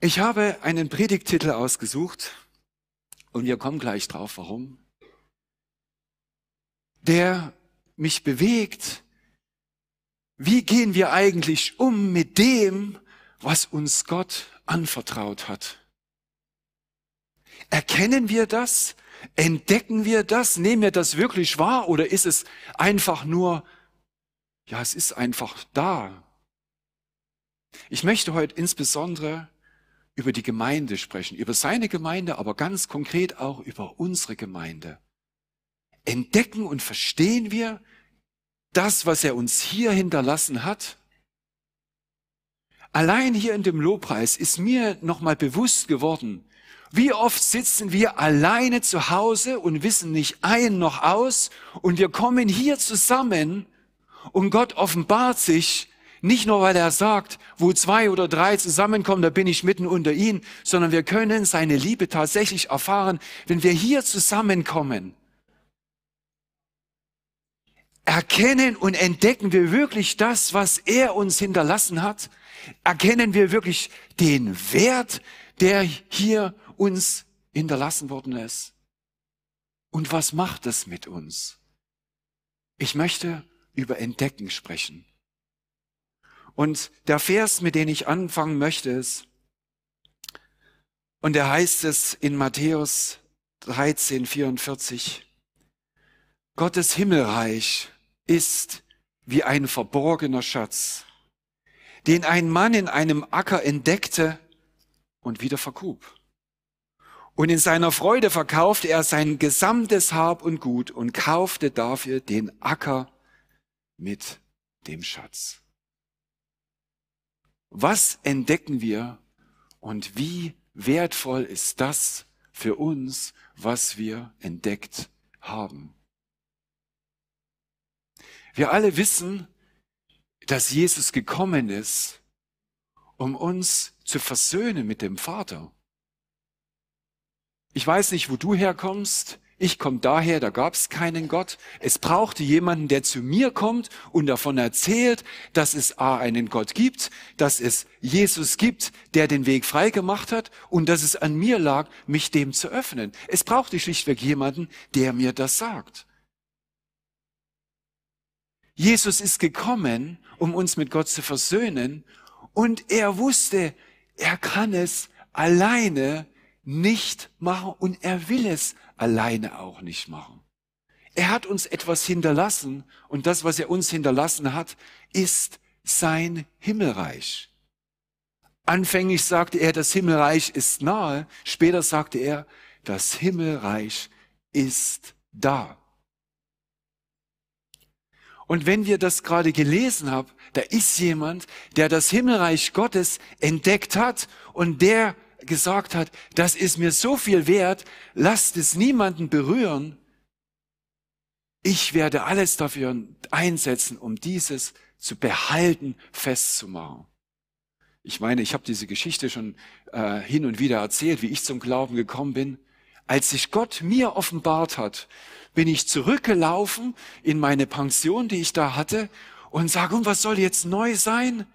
Ich habe einen Predigtitel ausgesucht und wir kommen gleich drauf, warum. Der mich bewegt. Wie gehen wir eigentlich um mit dem, was uns Gott anvertraut hat? Erkennen wir das? Entdecken wir das? Nehmen wir das wirklich wahr? Oder ist es einfach nur, ja, es ist einfach da? Ich möchte heute insbesondere über die Gemeinde sprechen, über seine Gemeinde, aber ganz konkret auch über unsere Gemeinde. Entdecken und verstehen wir das, was er uns hier hinterlassen hat? Allein hier in dem Lobpreis ist mir nochmal bewusst geworden, wie oft sitzen wir alleine zu Hause und wissen nicht ein noch aus und wir kommen hier zusammen und Gott offenbart sich nicht nur, weil er sagt, wo zwei oder drei zusammenkommen, da bin ich mitten unter ihnen, sondern wir können seine Liebe tatsächlich erfahren, wenn wir hier zusammenkommen. Erkennen und entdecken wir wirklich das, was er uns hinterlassen hat? Erkennen wir wirklich den Wert, der hier uns hinterlassen worden ist? Und was macht es mit uns? Ich möchte über Entdecken sprechen. Und der Vers, mit dem ich anfangen möchte, ist, und er heißt es in Matthäus 13, 44, Gottes Himmelreich ist wie ein verborgener Schatz, den ein Mann in einem Acker entdeckte und wieder vergrub. Und in seiner Freude verkaufte er sein gesamtes Hab und Gut und kaufte dafür den Acker mit dem Schatz. Was entdecken wir und wie wertvoll ist das für uns, was wir entdeckt haben? Wir alle wissen, dass Jesus gekommen ist, um uns zu versöhnen mit dem Vater. Ich weiß nicht, wo du herkommst. Ich komme daher, da gab es keinen Gott. Es brauchte jemanden, der zu mir kommt und davon erzählt, dass es A einen Gott gibt, dass es Jesus gibt, der den Weg frei gemacht hat und dass es an mir lag, mich dem zu öffnen. Es brauchte schlichtweg jemanden, der mir das sagt. Jesus ist gekommen, um uns mit Gott zu versöhnen und er wusste, er kann es alleine nicht machen und er will es alleine auch nicht machen. Er hat uns etwas hinterlassen und das, was er uns hinterlassen hat, ist sein Himmelreich. Anfänglich sagte er, das Himmelreich ist nahe. Später sagte er, das Himmelreich ist da. Und wenn wir das gerade gelesen haben, da ist jemand, der das Himmelreich Gottes entdeckt hat und der gesagt hat, das ist mir so viel wert, lasst es niemanden berühren. Ich werde alles dafür einsetzen, um dieses zu behalten, festzumachen. Ich meine, ich habe diese Geschichte schon äh, hin und wieder erzählt, wie ich zum Glauben gekommen bin. Als sich Gott mir offenbart hat, bin ich zurückgelaufen in meine Pension, die ich da hatte, und sage, und was soll jetzt neu sein?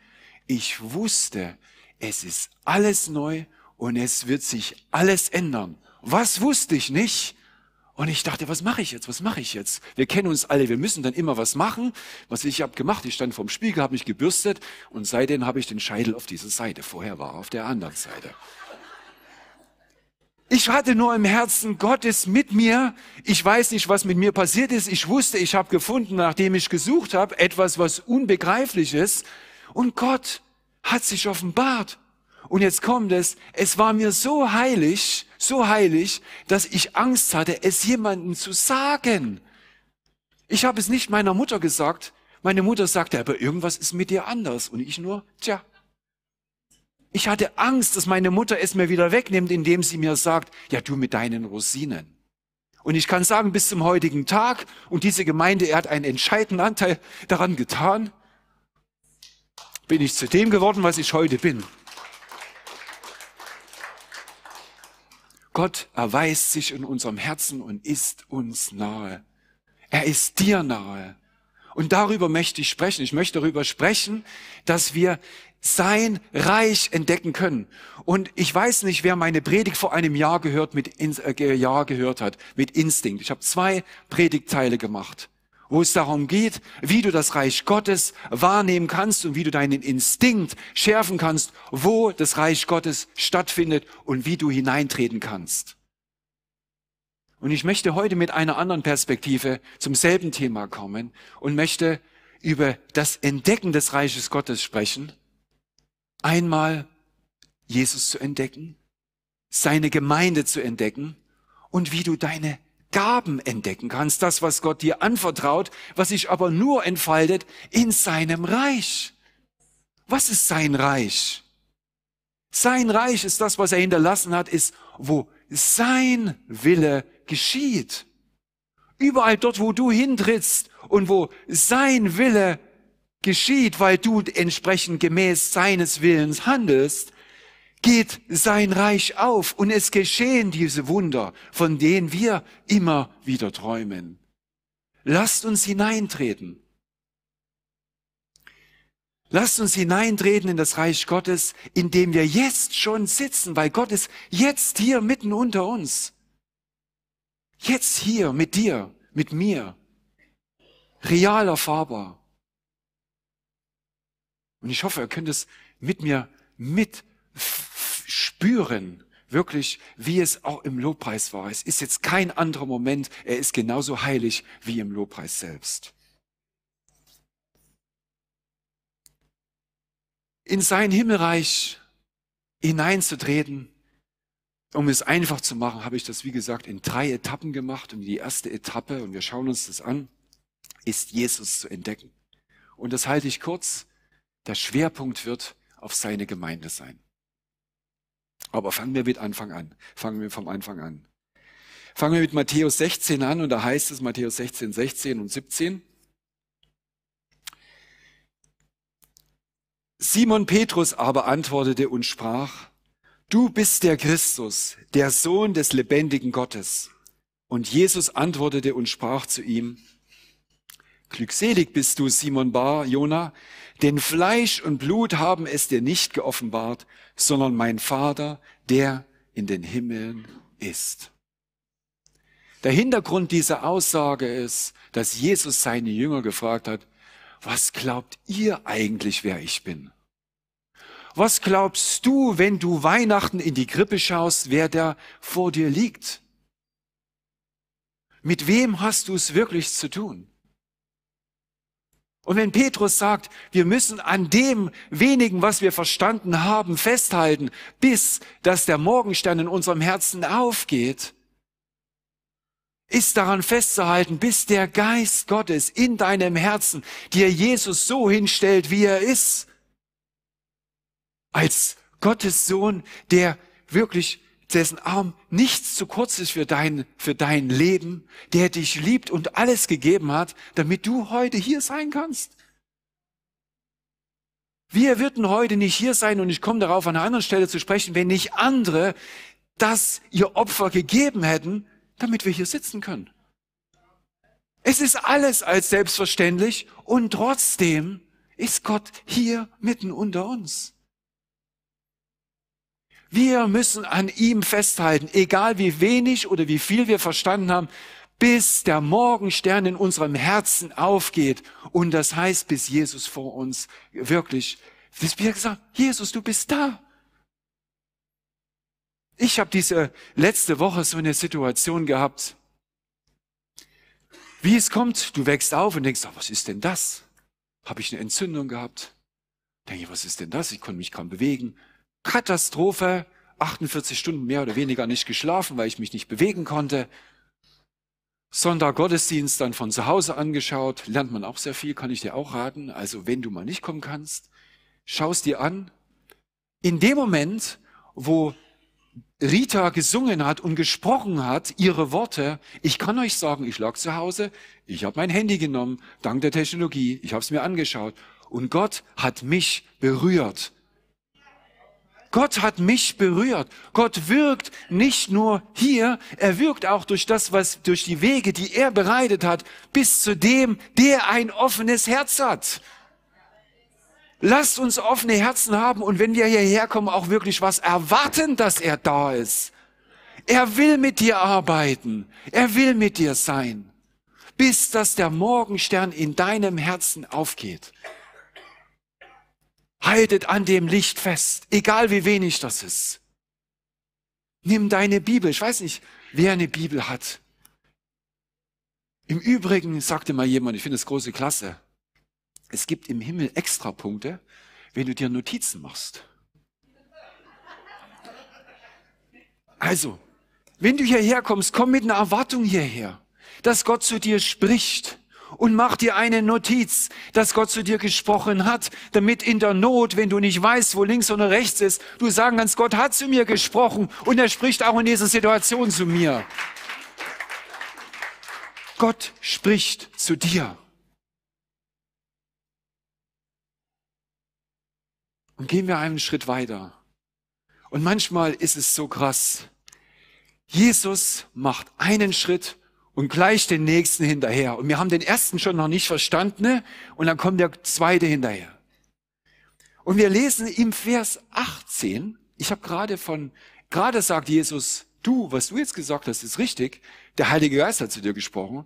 Ich wusste, es ist alles neu und es wird sich alles ändern. Was wusste ich nicht? Und ich dachte, was mache ich jetzt? Was mache ich jetzt? Wir kennen uns alle, wir müssen dann immer was machen. Was ich habe gemacht, ich stand vorm Spiegel, habe mich gebürstet und seitdem habe ich den Scheitel auf dieser Seite. Vorher war er auf der anderen Seite. Ich hatte nur im Herzen, Gott ist mit mir. Ich weiß nicht, was mit mir passiert ist. Ich wusste, ich habe gefunden, nachdem ich gesucht habe, etwas, was unbegreiflich ist. Und Gott hat sich offenbart. Und jetzt kommt es, es war mir so heilig, so heilig, dass ich Angst hatte, es jemandem zu sagen. Ich habe es nicht meiner Mutter gesagt. Meine Mutter sagte, aber irgendwas ist mit dir anders. Und ich nur, tja. Ich hatte Angst, dass meine Mutter es mir wieder wegnimmt, indem sie mir sagt, ja du mit deinen Rosinen. Und ich kann sagen, bis zum heutigen Tag, und diese Gemeinde, er hat einen entscheidenden Anteil daran getan, bin ich zu dem geworden, was ich heute bin. Gott erweist sich in unserem Herzen und ist uns nahe. Er ist dir nahe. Und darüber möchte ich sprechen. Ich möchte darüber sprechen, dass wir sein Reich entdecken können. Und ich weiß nicht, wer meine Predigt vor einem Jahr gehört, mit äh, Jahr gehört hat, mit Instinkt. Ich habe zwei Predigtteile gemacht, wo es darum geht, wie du das Reich Gottes wahrnehmen kannst und wie du deinen Instinkt schärfen kannst, wo das Reich Gottes stattfindet und wie du hineintreten kannst. Und ich möchte heute mit einer anderen Perspektive zum selben Thema kommen und möchte über das Entdecken des Reiches Gottes sprechen. Einmal Jesus zu entdecken, seine Gemeinde zu entdecken und wie du deine Gaben entdecken kannst, das, was Gott dir anvertraut, was sich aber nur entfaltet in seinem Reich. Was ist sein Reich? Sein Reich ist das, was er hinterlassen hat, ist, wo sein Wille geschieht. Überall dort, wo du hintrittst und wo sein Wille geschieht, weil du entsprechend gemäß seines Willens handelst, geht sein Reich auf und es geschehen diese Wunder, von denen wir immer wieder träumen. Lasst uns hineintreten. Lasst uns hineintreten in das Reich Gottes, in dem wir jetzt schon sitzen, weil Gott ist jetzt hier mitten unter uns. Jetzt hier mit dir, mit mir. Real erfahrbar. Und ich hoffe, ihr könnt es mit mir mit spüren, wirklich, wie es auch im Lobpreis war. Es ist jetzt kein anderer Moment, er ist genauso heilig wie im Lobpreis selbst. In sein Himmelreich hineinzutreten, um es einfach zu machen, habe ich das, wie gesagt, in drei Etappen gemacht. Und die erste Etappe, und wir schauen uns das an, ist Jesus zu entdecken. Und das halte ich kurz. Der Schwerpunkt wird auf seine Gemeinde sein. Aber fangen wir mit Anfang an. Fangen wir vom Anfang an. Fangen wir mit Matthäus 16 an und da heißt es Matthäus 16, 16 und 17. Simon Petrus aber antwortete und sprach, Du bist der Christus, der Sohn des lebendigen Gottes. Und Jesus antwortete und sprach zu ihm, Glückselig bist du, Simon Bar, Jona, denn Fleisch und Blut haben es dir nicht geoffenbart, sondern mein Vater, der in den Himmeln ist. Der Hintergrund dieser Aussage ist, dass Jesus seine Jünger gefragt hat, was glaubt ihr eigentlich, wer ich bin? Was glaubst du, wenn du Weihnachten in die Krippe schaust, wer da vor dir liegt? Mit wem hast du es wirklich zu tun? Und wenn Petrus sagt, wir müssen an dem wenigen, was wir verstanden haben, festhalten, bis dass der Morgenstern in unserem Herzen aufgeht, ist daran festzuhalten, bis der Geist Gottes in deinem Herzen dir Jesus so hinstellt, wie er ist als Gottes Sohn, der wirklich dessen Arm nichts zu kurz ist für dein, für dein Leben, der dich liebt und alles gegeben hat, damit du heute hier sein kannst. Wir würden heute nicht hier sein und ich komme darauf an einer anderen Stelle zu sprechen, wenn nicht andere das ihr Opfer gegeben hätten, damit wir hier sitzen können. Es ist alles als selbstverständlich und trotzdem ist Gott hier mitten unter uns. Wir müssen an ihm festhalten, egal wie wenig oder wie viel wir verstanden haben, bis der Morgenstern in unserem Herzen aufgeht. Und das heißt, bis Jesus vor uns wirklich, bis wir gesagt, Jesus, du bist da. Ich habe diese letzte Woche so eine Situation gehabt, wie es kommt, du wächst auf und denkst, oh, was ist denn das? Habe ich eine Entzündung gehabt? Denke ich, was ist denn das? Ich konnte mich kaum bewegen. Katastrophe, 48 Stunden mehr oder weniger nicht geschlafen, weil ich mich nicht bewegen konnte. Sonntag Gottesdienst dann von zu Hause angeschaut, lernt man auch sehr viel, kann ich dir auch raten. Also wenn du mal nicht kommen kannst, schaust dir an. In dem Moment, wo Rita gesungen hat und gesprochen hat, ihre Worte, ich kann euch sagen, ich lag zu Hause, ich habe mein Handy genommen, dank der Technologie, ich habe es mir angeschaut und Gott hat mich berührt Gott hat mich berührt. Gott wirkt nicht nur hier, er wirkt auch durch das, was, durch die Wege, die er bereitet hat, bis zu dem, der ein offenes Herz hat. Lasst uns offene Herzen haben und wenn wir hierher kommen, auch wirklich was erwarten, dass er da ist. Er will mit dir arbeiten. Er will mit dir sein. Bis dass der Morgenstern in deinem Herzen aufgeht. Haltet an dem Licht fest, egal wie wenig das ist. Nimm deine Bibel. Ich weiß nicht, wer eine Bibel hat. Im Übrigen sagte mal jemand, ich finde es große Klasse. Es gibt im Himmel Extrapunkte, wenn du dir Notizen machst. Also, wenn du hierher kommst, komm mit einer Erwartung hierher, dass Gott zu dir spricht und mach dir eine Notiz, dass Gott zu dir gesprochen hat, damit in der Not, wenn du nicht weißt, wo links oder rechts ist, du sagen kannst, Gott hat zu mir gesprochen und er spricht auch in dieser Situation zu mir. Gott spricht zu dir. Und gehen wir einen Schritt weiter. Und manchmal ist es so krass. Jesus macht einen Schritt und gleich den nächsten hinterher. Und wir haben den ersten schon noch nicht verstanden ne? und dann kommt der zweite hinterher. Und wir lesen im Vers 18, ich habe gerade von, gerade sagt Jesus, du, was du jetzt gesagt hast, ist richtig. Der Heilige Geist hat zu dir gesprochen.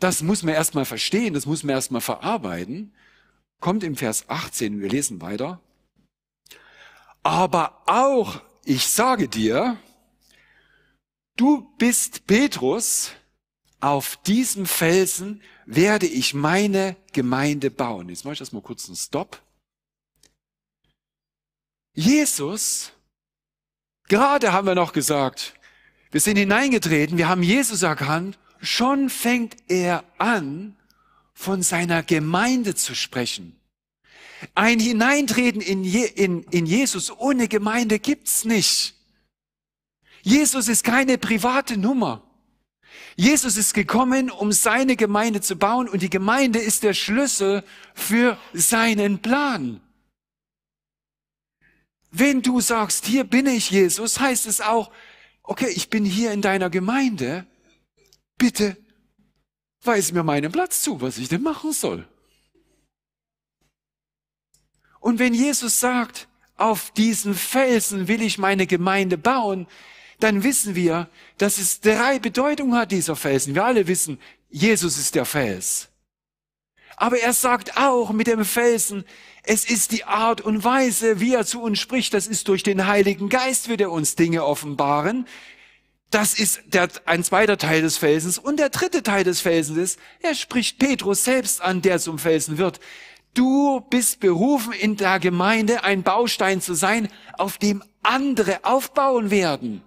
Das muss man erstmal verstehen, das muss man erstmal verarbeiten. Kommt im Vers 18, wir lesen weiter. Aber auch, ich sage dir, du bist Petrus, auf diesem Felsen werde ich meine Gemeinde bauen. Jetzt mache ich das mal kurz einen Stopp. Jesus, gerade haben wir noch gesagt, wir sind hineingetreten, wir haben Jesus erkannt, schon fängt er an, von seiner Gemeinde zu sprechen. Ein Hineintreten in, Je in, in Jesus ohne Gemeinde gibt's nicht. Jesus ist keine private Nummer. Jesus ist gekommen, um seine Gemeinde zu bauen und die Gemeinde ist der Schlüssel für seinen Plan. Wenn du sagst, hier bin ich Jesus, heißt es auch, okay, ich bin hier in deiner Gemeinde, bitte weis mir meinen Platz zu, was ich denn machen soll. Und wenn Jesus sagt, auf diesen Felsen will ich meine Gemeinde bauen, dann wissen wir, dass es drei Bedeutungen hat, dieser Felsen. Wir alle wissen, Jesus ist der Fels. Aber er sagt auch mit dem Felsen, es ist die Art und Weise, wie er zu uns spricht. Das ist durch den Heiligen Geist, wird er uns Dinge offenbaren. Das ist der, ein zweiter Teil des Felsens. Und der dritte Teil des Felsens ist, er spricht Petrus selbst an, der zum Felsen wird. Du bist berufen, in der Gemeinde ein Baustein zu sein, auf dem andere aufbauen werden.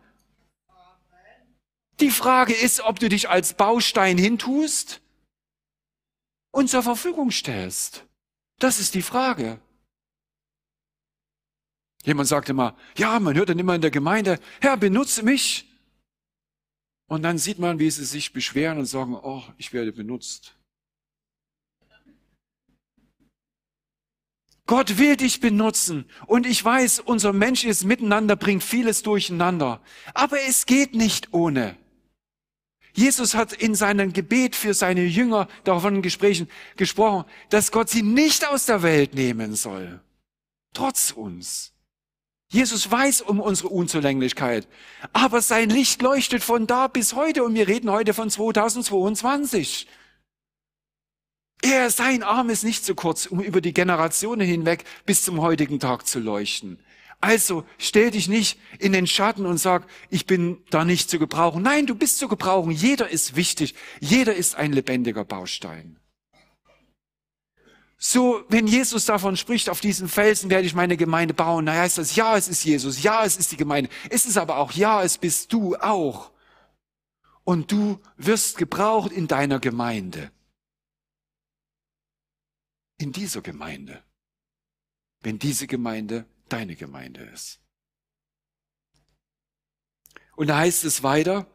Die Frage ist, ob du dich als Baustein hintust und zur Verfügung stellst. Das ist die Frage. Jemand sagt immer, ja, man hört dann immer in der Gemeinde, Herr, benutze mich. Und dann sieht man, wie sie sich beschweren und sagen, oh, ich werde benutzt. Gott will dich benutzen. Und ich weiß, unser menschliches Miteinander bringt vieles durcheinander. Aber es geht nicht ohne. Jesus hat in seinem Gebet für seine Jünger davon Gesprächen gesprochen, dass Gott sie nicht aus der Welt nehmen soll. Trotz uns. Jesus weiß um unsere Unzulänglichkeit. Aber sein Licht leuchtet von da bis heute und wir reden heute von 2022. Er, sein Arm ist nicht zu kurz, um über die Generationen hinweg bis zum heutigen Tag zu leuchten. Also stell dich nicht in den Schatten und sag, ich bin da nicht zu gebrauchen. Nein, du bist zu gebrauchen. Jeder ist wichtig. Jeder ist ein lebendiger Baustein. So, wenn Jesus davon spricht, auf diesen Felsen werde ich meine Gemeinde bauen, dann heißt das, ja, es ist Jesus, ja, es ist die Gemeinde. Es ist aber auch, ja, es bist du auch. Und du wirst gebraucht in deiner Gemeinde. In dieser Gemeinde. Wenn diese Gemeinde deine Gemeinde ist. Und da heißt es weiter,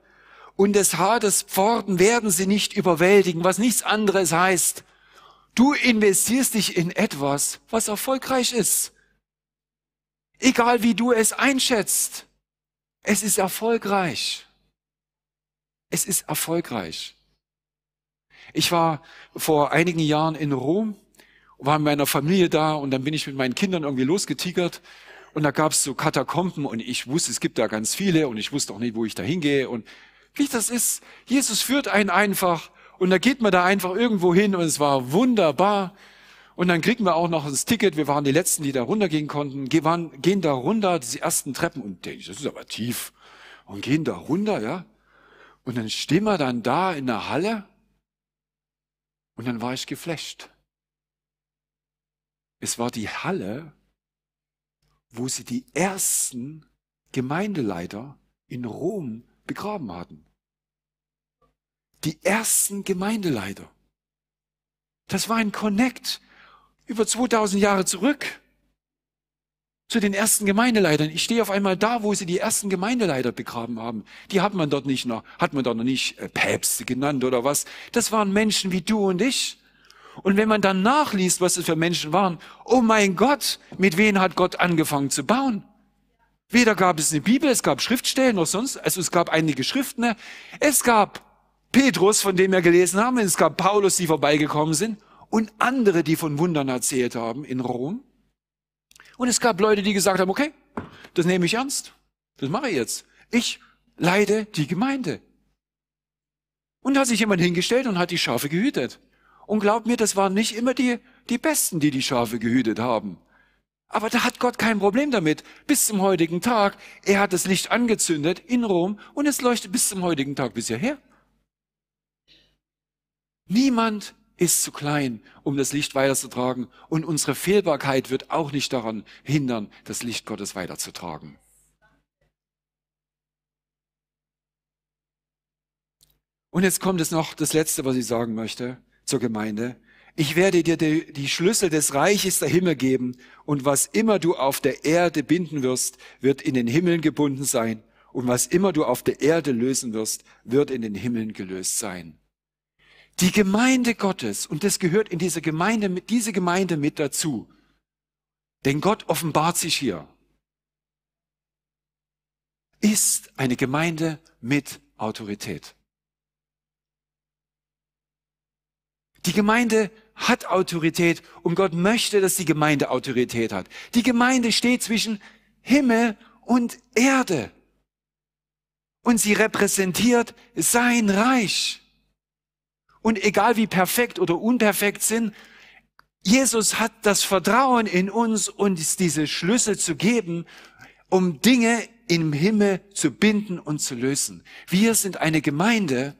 und des Hades Pforten werden sie nicht überwältigen, was nichts anderes heißt. Du investierst dich in etwas, was erfolgreich ist. Egal wie du es einschätzt. Es ist erfolgreich. Es ist erfolgreich. Ich war vor einigen Jahren in Rom, war mit meiner Familie da und dann bin ich mit meinen Kindern irgendwie losgetigert und da gab es so Katakomben und ich wusste, es gibt da ganz viele und ich wusste auch nicht, wo ich da hingehe und wie das ist. Jesus führt einen einfach und da geht man da einfach irgendwo hin und es war wunderbar. Und dann kriegen wir auch noch das Ticket. Wir waren die Letzten, die da runtergehen konnten, gehen da runter, diese ersten Treppen und denke ich, das ist aber tief. Und gehen da runter, ja. Und dann stehen wir dann da in der Halle und dann war ich geflasht. Es war die Halle, wo sie die ersten Gemeindeleiter in Rom begraben hatten. Die ersten Gemeindeleiter. Das war ein Connect über 2000 Jahre zurück zu den ersten Gemeindeleitern. Ich stehe auf einmal da, wo sie die ersten Gemeindeleiter begraben haben. Die hat man dort nicht noch, hat man dort noch nicht äh, Päpste genannt oder was. Das waren Menschen wie du und ich. Und wenn man dann nachliest, was es für Menschen waren, oh mein Gott, mit wem hat Gott angefangen zu bauen? Weder gab es eine Bibel, es gab Schriftstellen noch sonst, also es gab einige Schriften, es gab Petrus, von dem wir gelesen haben, es gab Paulus, die vorbeigekommen sind und andere, die von Wundern erzählt haben in Rom. Und es gab Leute, die gesagt haben, okay, das nehme ich ernst. Das mache ich jetzt. Ich leide die Gemeinde. Und da hat sich jemand hingestellt und hat die Schafe gehütet. Und glaubt mir, das waren nicht immer die, die Besten, die die Schafe gehütet haben. Aber da hat Gott kein Problem damit. Bis zum heutigen Tag. Er hat das Licht angezündet in Rom und es leuchtet bis zum heutigen Tag bis hierher. Niemand ist zu klein, um das Licht weiterzutragen. Und unsere Fehlbarkeit wird auch nicht daran hindern, das Licht Gottes weiterzutragen. Und jetzt kommt es noch das Letzte, was ich sagen möchte zur Gemeinde. Ich werde dir die, die, Schlüssel des Reiches der Himmel geben und was immer du auf der Erde binden wirst, wird in den Himmeln gebunden sein und was immer du auf der Erde lösen wirst, wird in den Himmeln gelöst sein. Die Gemeinde Gottes, und das gehört in diese Gemeinde, diese Gemeinde mit dazu. Denn Gott offenbart sich hier. Ist eine Gemeinde mit Autorität. Die Gemeinde hat Autorität und Gott möchte, dass die Gemeinde Autorität hat. Die Gemeinde steht zwischen Himmel und Erde. Und sie repräsentiert sein Reich. Und egal wie perfekt oder unperfekt sind, Jesus hat das Vertrauen in uns, uns diese Schlüssel zu geben, um Dinge im Himmel zu binden und zu lösen. Wir sind eine Gemeinde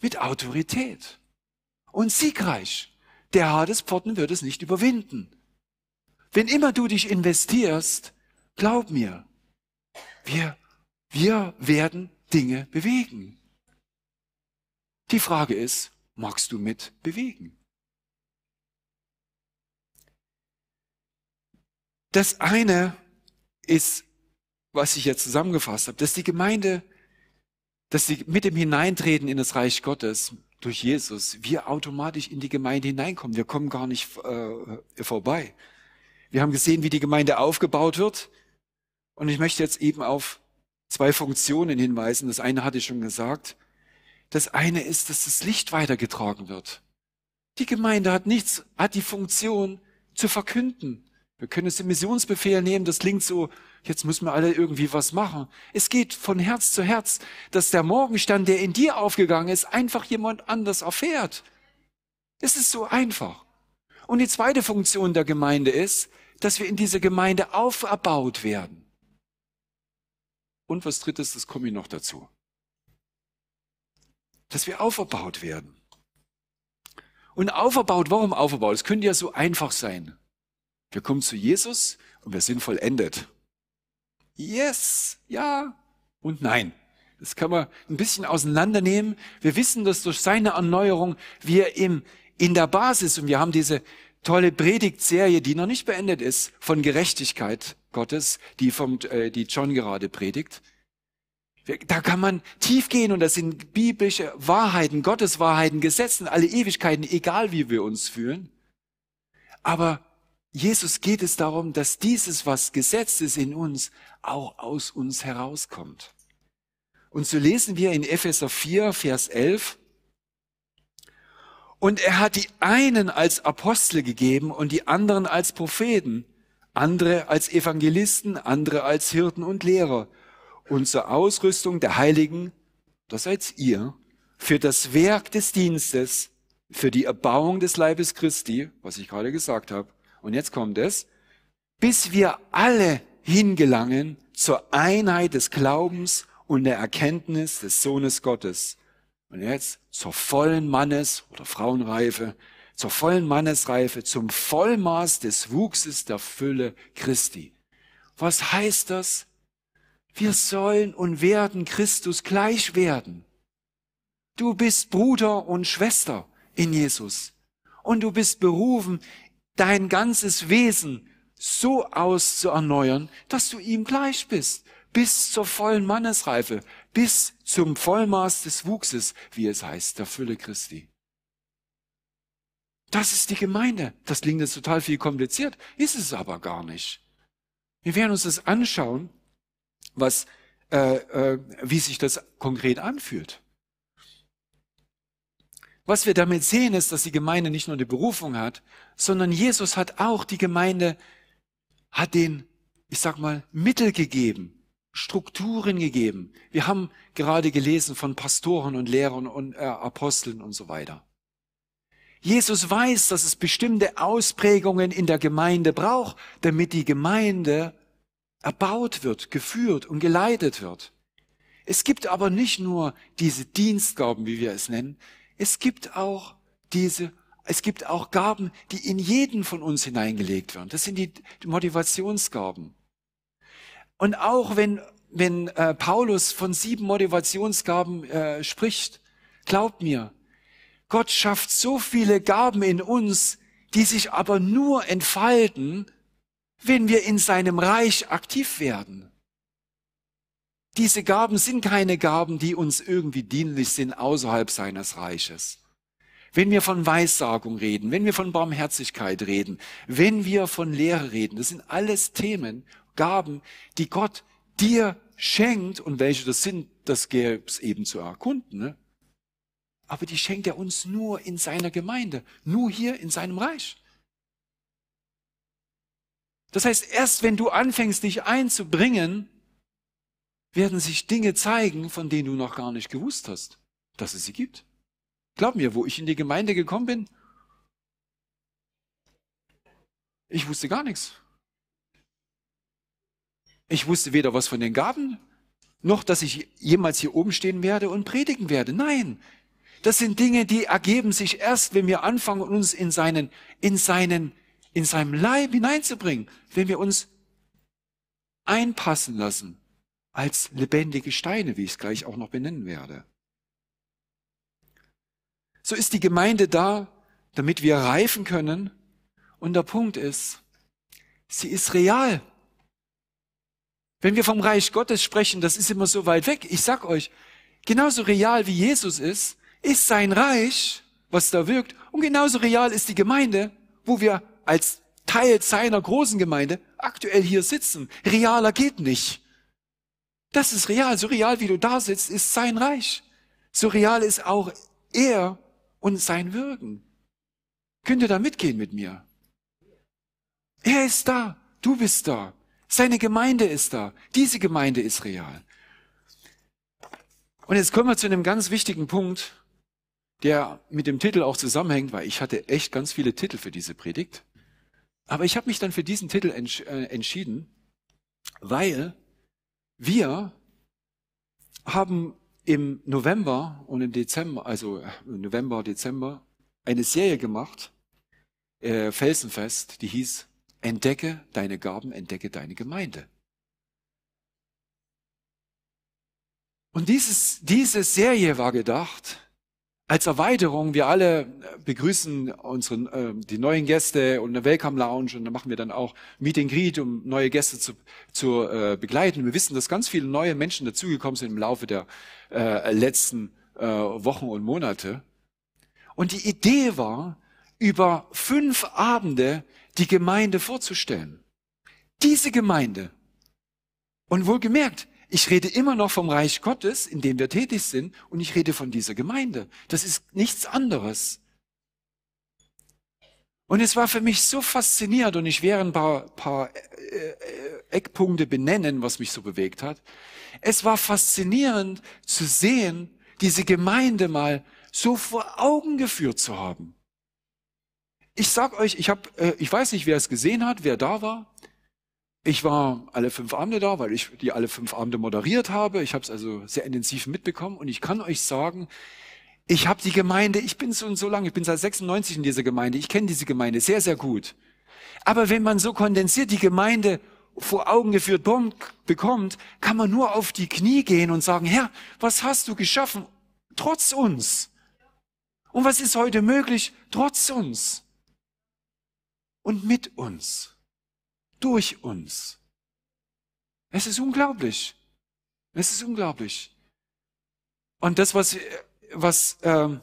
mit Autorität und siegreich. Der Hadespforten wird es nicht überwinden. Wenn immer du dich investierst, glaub mir, wir, wir werden Dinge bewegen. Die Frage ist, magst du mit bewegen? Das eine ist, was ich jetzt zusammengefasst habe, dass die Gemeinde, dass sie mit dem Hineintreten in das Reich Gottes durch Jesus, wir automatisch in die Gemeinde hineinkommen. Wir kommen gar nicht äh, vorbei. Wir haben gesehen, wie die Gemeinde aufgebaut wird. Und ich möchte jetzt eben auf zwei Funktionen hinweisen. Das eine hatte ich schon gesagt. Das eine ist, dass das Licht weitergetragen wird. Die Gemeinde hat nichts, hat die Funktion zu verkünden. Wir können es im Missionsbefehl nehmen, das klingt so, jetzt müssen wir alle irgendwie was machen. Es geht von Herz zu Herz, dass der Morgenstern, der in dir aufgegangen ist, einfach jemand anders erfährt. Es ist so einfach. Und die zweite Funktion der Gemeinde ist, dass wir in dieser Gemeinde auferbaut werden. Und was drittes, das komme ich noch dazu dass wir auferbaut werden. Und auferbaut, warum auferbaut? Es könnte ja so einfach sein. Wir kommen zu Jesus und wir sind vollendet. Yes, ja und nein. Das kann man ein bisschen auseinandernehmen. Wir wissen, dass durch seine Erneuerung wir im, in der Basis, und wir haben diese tolle Predigtserie, die noch nicht beendet ist, von Gerechtigkeit Gottes, die, vom, äh, die John gerade predigt, da kann man tief gehen und das sind biblische Wahrheiten, Gottes Wahrheiten, Gesetzen, alle Ewigkeiten, egal wie wir uns fühlen. Aber Jesus geht es darum, dass dieses, was gesetzt ist in uns, auch aus uns herauskommt. Und so lesen wir in Epheser 4, Vers 11, und er hat die einen als Apostel gegeben und die anderen als Propheten, andere als Evangelisten, andere als Hirten und Lehrer. Und zur Ausrüstung der Heiligen, das seid ihr, für das Werk des Dienstes, für die Erbauung des Leibes Christi, was ich gerade gesagt habe. Und jetzt kommt es, bis wir alle hingelangen zur Einheit des Glaubens und der Erkenntnis des Sohnes Gottes und jetzt zur vollen Mannes- oder Frauenreife, zur vollen Mannesreife, zum Vollmaß des Wuchses der Fülle Christi. Was heißt das? Wir sollen und werden Christus gleich werden. Du bist Bruder und Schwester in Jesus. Und du bist berufen, dein ganzes Wesen so auszuerneuern, dass du ihm gleich bist bis zur vollen Mannesreife, bis zum Vollmaß des Wuchses, wie es heißt, der Fülle Christi. Das ist die Gemeinde. Das klingt jetzt total viel kompliziert, ist es aber gar nicht. Wir werden uns das anschauen, was, äh, äh, wie sich das konkret anfühlt. Was wir damit sehen, ist, dass die Gemeinde nicht nur die Berufung hat, sondern Jesus hat auch die Gemeinde, hat den, ich sag mal, Mittel gegeben, Strukturen gegeben. Wir haben gerade gelesen von Pastoren und Lehrern und äh, Aposteln und so weiter. Jesus weiß, dass es bestimmte Ausprägungen in der Gemeinde braucht, damit die Gemeinde erbaut wird, geführt und geleitet wird. Es gibt aber nicht nur diese Dienstgaben, wie wir es nennen, es gibt auch diese, es gibt auch Gaben, die in jeden von uns hineingelegt werden. Das sind die Motivationsgaben. Und auch wenn, wenn äh, Paulus von sieben Motivationsgaben äh, spricht, glaubt mir, Gott schafft so viele Gaben in uns, die sich aber nur entfalten, wenn wir in seinem Reich aktiv werden. Diese Gaben sind keine Gaben, die uns irgendwie dienlich sind außerhalb seines Reiches. Wenn wir von Weissagung reden, wenn wir von Barmherzigkeit reden, wenn wir von Lehre reden, das sind alles Themen Gaben, die Gott dir schenkt und welche das sind, das gäbe es eben zu erkunden. Ne? Aber die schenkt er uns nur in seiner Gemeinde, nur hier in seinem Reich. Das heißt, erst wenn du anfängst, dich einzubringen, werden sich Dinge zeigen, von denen du noch gar nicht gewusst hast, dass es sie gibt. Glaub mir, wo ich in die Gemeinde gekommen bin, ich wusste gar nichts. Ich wusste weder was von den Gaben, noch dass ich jemals hier oben stehen werde und predigen werde. Nein, das sind Dinge, die ergeben sich erst, wenn wir anfangen, uns in seinen, in seinen, in seinem Leib hineinzubringen, wenn wir uns einpassen lassen als lebendige Steine, wie ich es gleich auch noch benennen werde. So ist die Gemeinde da, damit wir reifen können. Und der Punkt ist, sie ist real. Wenn wir vom Reich Gottes sprechen, das ist immer so weit weg. Ich sag euch, genauso real wie Jesus ist, ist sein Reich, was da wirkt, und genauso real ist die Gemeinde, wo wir als Teil seiner großen Gemeinde aktuell hier sitzen. Realer geht nicht. Das ist real. So real wie du da sitzt, ist sein Reich. So real ist auch er und sein Wirken. Könnt ihr da mitgehen mit mir? Er ist da. Du bist da. Seine Gemeinde ist da. Diese Gemeinde ist real. Und jetzt kommen wir zu einem ganz wichtigen Punkt, der mit dem Titel auch zusammenhängt, weil ich hatte echt ganz viele Titel für diese Predigt. Aber ich habe mich dann für diesen Titel entsch äh, entschieden, weil wir haben im November und im Dezember, also November, Dezember, eine Serie gemacht, äh, Felsenfest, die hieß Entdecke deine Gaben, entdecke deine Gemeinde. Und dieses, diese Serie war gedacht als Erweiterung. Wir alle begrüßen unseren, äh, die neuen Gäste und eine Welcome Lounge und da machen wir dann auch Meet and Greet, um neue Gäste zu, zu äh, begleiten. Wir wissen, dass ganz viele neue Menschen dazugekommen sind im Laufe der äh, letzten äh, Wochen und Monate. Und die Idee war, über fünf Abende die Gemeinde vorzustellen. Diese Gemeinde. Und wohlgemerkt, ich rede immer noch vom Reich Gottes, in dem wir tätig sind, und ich rede von dieser Gemeinde. Das ist nichts anderes. Und es war für mich so faszinierend, und ich werde ein paar, paar äh, äh, Eckpunkte benennen, was mich so bewegt hat. Es war faszinierend zu sehen, diese Gemeinde mal so vor Augen geführt zu haben. Ich sag euch, ich habe, äh, ich weiß nicht, wer es gesehen hat, wer da war. Ich war alle fünf Abende da, weil ich die alle fünf Abende moderiert habe. Ich habe es also sehr intensiv mitbekommen und ich kann euch sagen, ich habe die Gemeinde, ich bin so und so lange, ich bin seit 96 in dieser Gemeinde, ich kenne diese Gemeinde sehr, sehr gut. Aber wenn man so kondensiert die Gemeinde vor Augen geführt bekommt, kann man nur auf die Knie gehen und sagen, Herr, was hast du geschaffen, trotz uns? Und was ist heute möglich, trotz uns? Und mit uns? Durch uns. Es ist unglaublich. Es ist unglaublich. Und das, was, was ähm,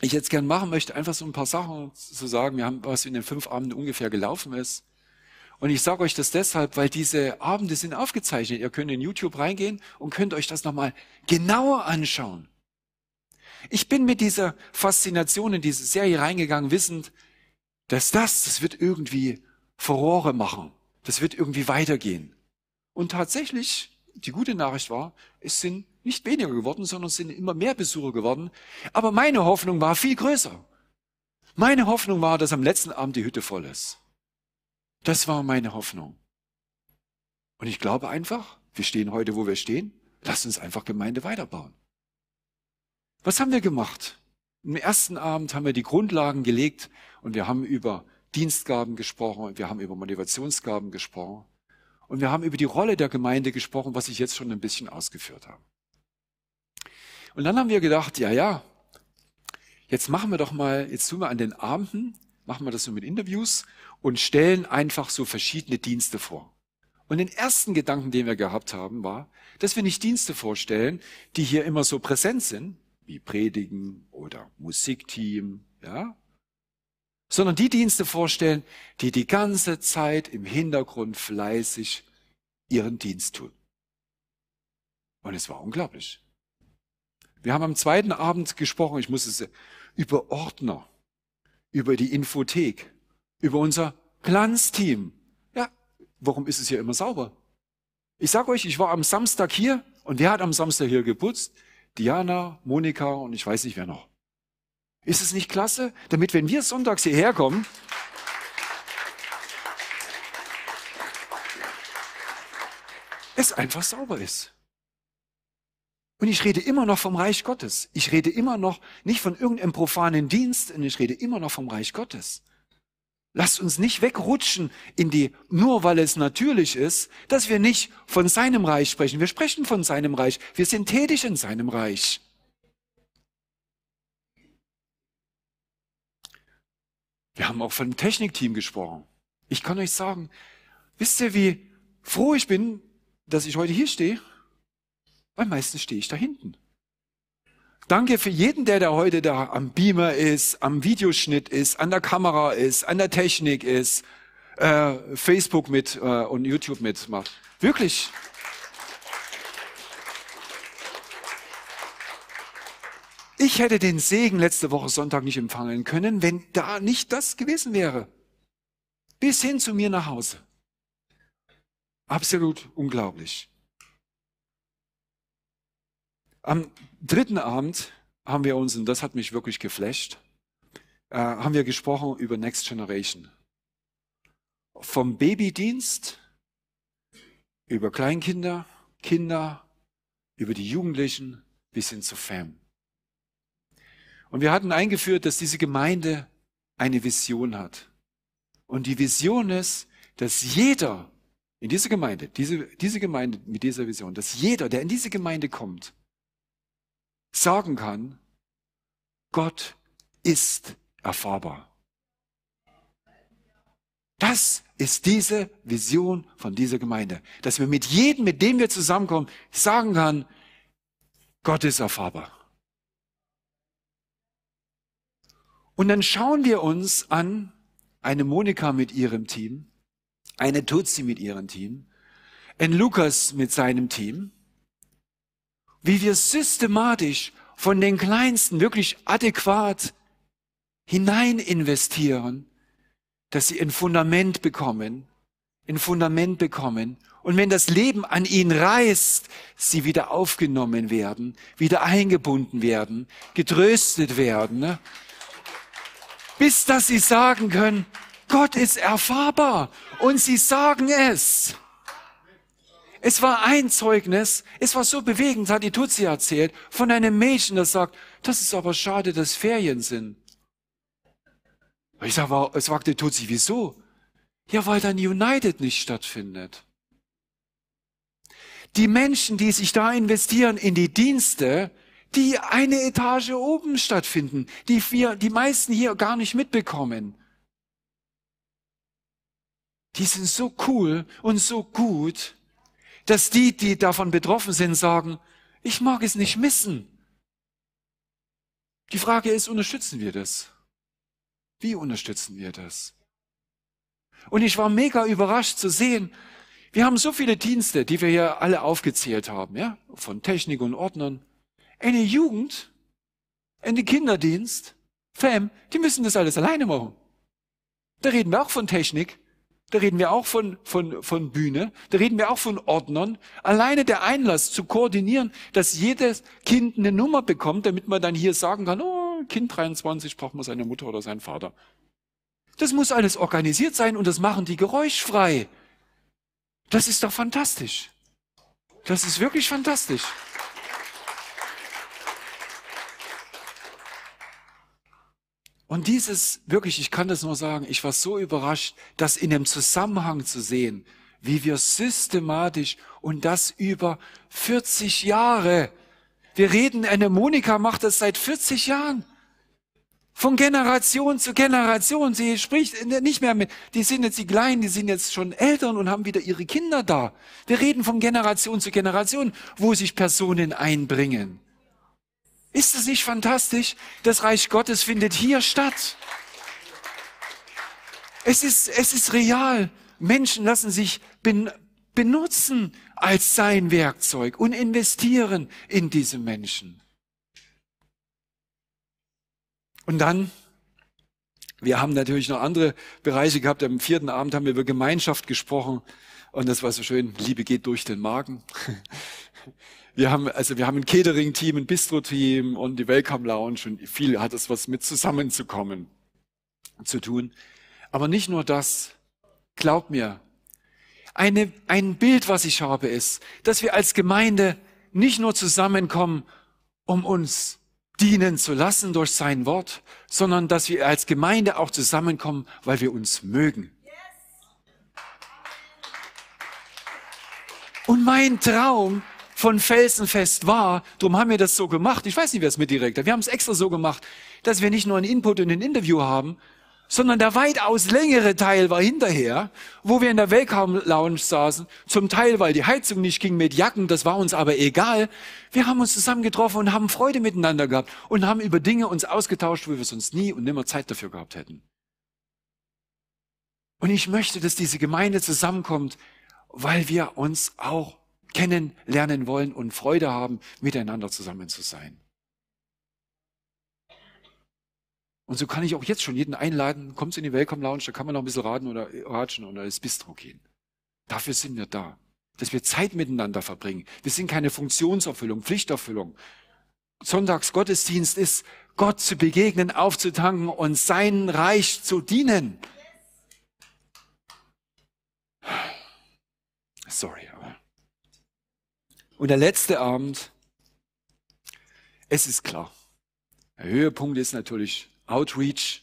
ich jetzt gern machen möchte, einfach so ein paar Sachen zu sagen. Wir haben, was in den fünf Abenden ungefähr gelaufen ist. Und ich sage euch das deshalb, weil diese Abende sind aufgezeichnet. Ihr könnt in YouTube reingehen und könnt euch das nochmal genauer anschauen. Ich bin mit dieser Faszination in diese Serie reingegangen, wissend, dass das, das wird irgendwie Furore machen. Das wird irgendwie weitergehen. Und tatsächlich, die gute Nachricht war, es sind nicht weniger geworden, sondern es sind immer mehr Besucher geworden. Aber meine Hoffnung war viel größer. Meine Hoffnung war, dass am letzten Abend die Hütte voll ist. Das war meine Hoffnung. Und ich glaube einfach, wir stehen heute, wo wir stehen. Lasst uns einfach Gemeinde weiterbauen. Was haben wir gemacht? Im ersten Abend haben wir die Grundlagen gelegt und wir haben über Dienstgaben gesprochen, wir haben über Motivationsgaben gesprochen und wir haben über die Rolle der Gemeinde gesprochen, was ich jetzt schon ein bisschen ausgeführt habe. Und dann haben wir gedacht, ja, ja, jetzt machen wir doch mal, jetzt tun wir an den Abenden, machen wir das so mit Interviews und stellen einfach so verschiedene Dienste vor. Und den ersten Gedanken, den wir gehabt haben, war, dass wir nicht Dienste vorstellen, die hier immer so präsent sind, wie Predigen oder Musikteam, ja, sondern die Dienste vorstellen, die die ganze Zeit im Hintergrund fleißig ihren Dienst tun. Und es war unglaublich. Wir haben am zweiten Abend gesprochen, ich muss es über Ordner, über die Infothek, über unser Glanzteam. Ja, warum ist es hier immer sauber? Ich sage euch, ich war am Samstag hier und wer hat am Samstag hier geputzt? Diana, Monika und ich weiß nicht wer noch. Ist es nicht klasse? Damit, wenn wir sonntags hierher kommen, es einfach sauber ist. Und ich rede immer noch vom Reich Gottes. Ich rede immer noch nicht von irgendeinem profanen Dienst, und ich rede immer noch vom Reich Gottes. Lasst uns nicht wegrutschen in die, nur weil es natürlich ist, dass wir nicht von seinem Reich sprechen. Wir sprechen von seinem Reich. Wir sind tätig in seinem Reich. Wir haben auch von dem Technikteam gesprochen. Ich kann euch sagen, wisst ihr, wie froh ich bin, dass ich heute hier stehe? Weil meistens stehe ich da hinten. Danke für jeden, der da heute da am Beamer ist, am Videoschnitt ist, an der Kamera ist, an der Technik ist, äh, Facebook mit äh, und YouTube mitmacht. Wirklich. Ich hätte den Segen letzte Woche Sonntag nicht empfangen können, wenn da nicht das gewesen wäre. Bis hin zu mir nach Hause. Absolut unglaublich. Am dritten Abend haben wir uns, und das hat mich wirklich geflasht, äh, haben wir gesprochen über Next Generation. Vom Babydienst über Kleinkinder, Kinder, über die Jugendlichen bis hin zu Fam. Und wir hatten eingeführt, dass diese Gemeinde eine Vision hat. Und die Vision ist, dass jeder in diese Gemeinde, diese, diese Gemeinde mit dieser Vision, dass jeder, der in diese Gemeinde kommt, sagen kann, Gott ist erfahrbar. Das ist diese Vision von dieser Gemeinde, dass wir mit jedem, mit dem wir zusammenkommen, sagen kann, Gott ist erfahrbar. Und dann schauen wir uns an, eine Monika mit ihrem Team, eine Tutsi mit ihrem Team, ein Lukas mit seinem Team, wie wir systematisch von den Kleinsten wirklich adäquat hinein investieren, dass sie ein Fundament bekommen, ein Fundament bekommen. Und wenn das Leben an ihnen reißt, sie wieder aufgenommen werden, wieder eingebunden werden, getröstet werden, ne? Bis dass sie sagen können, Gott ist erfahrbar und sie sagen es. Es war ein Zeugnis, es war so bewegend, hat die Tutsi erzählt, von einem Mädchen, das sagt, das ist aber schade, dass Ferien sind. Ich sag, es sagte Tutsi, wieso? Ja, weil dann United nicht stattfindet. Die Menschen, die sich da investieren in die Dienste, die eine Etage oben stattfinden, die wir, die meisten hier gar nicht mitbekommen. Die sind so cool und so gut, dass die, die davon betroffen sind, sagen, ich mag es nicht missen. Die Frage ist, unterstützen wir das? Wie unterstützen wir das? Und ich war mega überrascht zu sehen, wir haben so viele Dienste, die wir hier alle aufgezählt haben, ja, von Technik und Ordnern. Eine Jugend, eine Kinderdienst, Fam, die müssen das alles alleine machen. Da reden wir auch von Technik, da reden wir auch von, von, von Bühne, da reden wir auch von Ordnern. Alleine der Einlass zu koordinieren, dass jedes Kind eine Nummer bekommt, damit man dann hier sagen kann, oh, Kind 23 braucht man seine Mutter oder seinen Vater. Das muss alles organisiert sein und das machen die geräuschfrei. Das ist doch fantastisch. Das ist wirklich fantastisch. Und dieses, wirklich, ich kann das nur sagen, ich war so überrascht, das in dem Zusammenhang zu sehen, wie wir systematisch und das über 40 Jahre, wir reden, eine Monika macht das seit 40 Jahren. Von Generation zu Generation. Sie spricht nicht mehr mit, die sind jetzt die Kleinen, die sind jetzt schon Eltern und haben wieder ihre Kinder da. Wir reden von Generation zu Generation, wo sich Personen einbringen. Ist es nicht fantastisch? Das Reich Gottes findet hier statt. Es ist, es ist real. Menschen lassen sich ben, benutzen als sein Werkzeug und investieren in diese Menschen. Und dann, wir haben natürlich noch andere Bereiche gehabt. Am vierten Abend haben wir über Gemeinschaft gesprochen. Und das war so schön. Liebe geht durch den Magen. Wir haben, also wir haben ein Catering-Team, ein Bistro-Team und die Welcome Lounge und viel hat es was mit zusammenzukommen zu tun. Aber nicht nur das. Glaub mir. Eine, ein Bild, was ich habe, ist, dass wir als Gemeinde nicht nur zusammenkommen, um uns dienen zu lassen durch sein Wort, sondern dass wir als Gemeinde auch zusammenkommen, weil wir uns mögen. Und mein Traum von Felsenfest war, darum haben wir das so gemacht, ich weiß nicht, wer es mitdirekt hat, wir haben es extra so gemacht, dass wir nicht nur einen Input und ein Interview haben, sondern der weitaus längere Teil war hinterher, wo wir in der Welcome Lounge saßen, zum Teil, weil die Heizung nicht ging mit Jacken, das war uns aber egal. Wir haben uns zusammen getroffen und haben Freude miteinander gehabt und haben über Dinge uns ausgetauscht, wo wir sonst nie und nimmer Zeit dafür gehabt hätten. Und ich möchte, dass diese Gemeinde zusammenkommt, weil wir uns auch kennenlernen wollen und Freude haben, miteinander zusammen zu sein. Und so kann ich auch jetzt schon jeden einladen, kommt in die Welcome Lounge, da kann man noch ein bisschen raten oder ratschen oder ins Bistro gehen. Dafür sind wir da. Dass wir Zeit miteinander verbringen. Wir sind keine Funktionserfüllung, Pflichterfüllung. Sonntags Gottesdienst ist, Gott zu begegnen, aufzutanken und sein Reich zu dienen. Sorry, aber. Und der letzte Abend, es ist klar. Der Höhepunkt ist natürlich Outreach,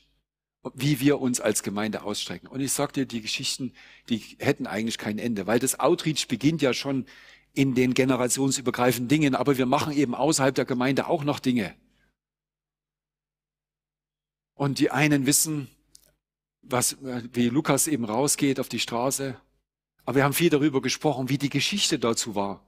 wie wir uns als Gemeinde ausstrecken. Und ich sag dir, die Geschichten, die hätten eigentlich kein Ende, weil das Outreach beginnt ja schon in den generationsübergreifenden Dingen, aber wir machen eben außerhalb der Gemeinde auch noch Dinge. Und die einen wissen, was, wie Lukas eben rausgeht auf die Straße. Aber wir haben viel darüber gesprochen, wie die Geschichte dazu war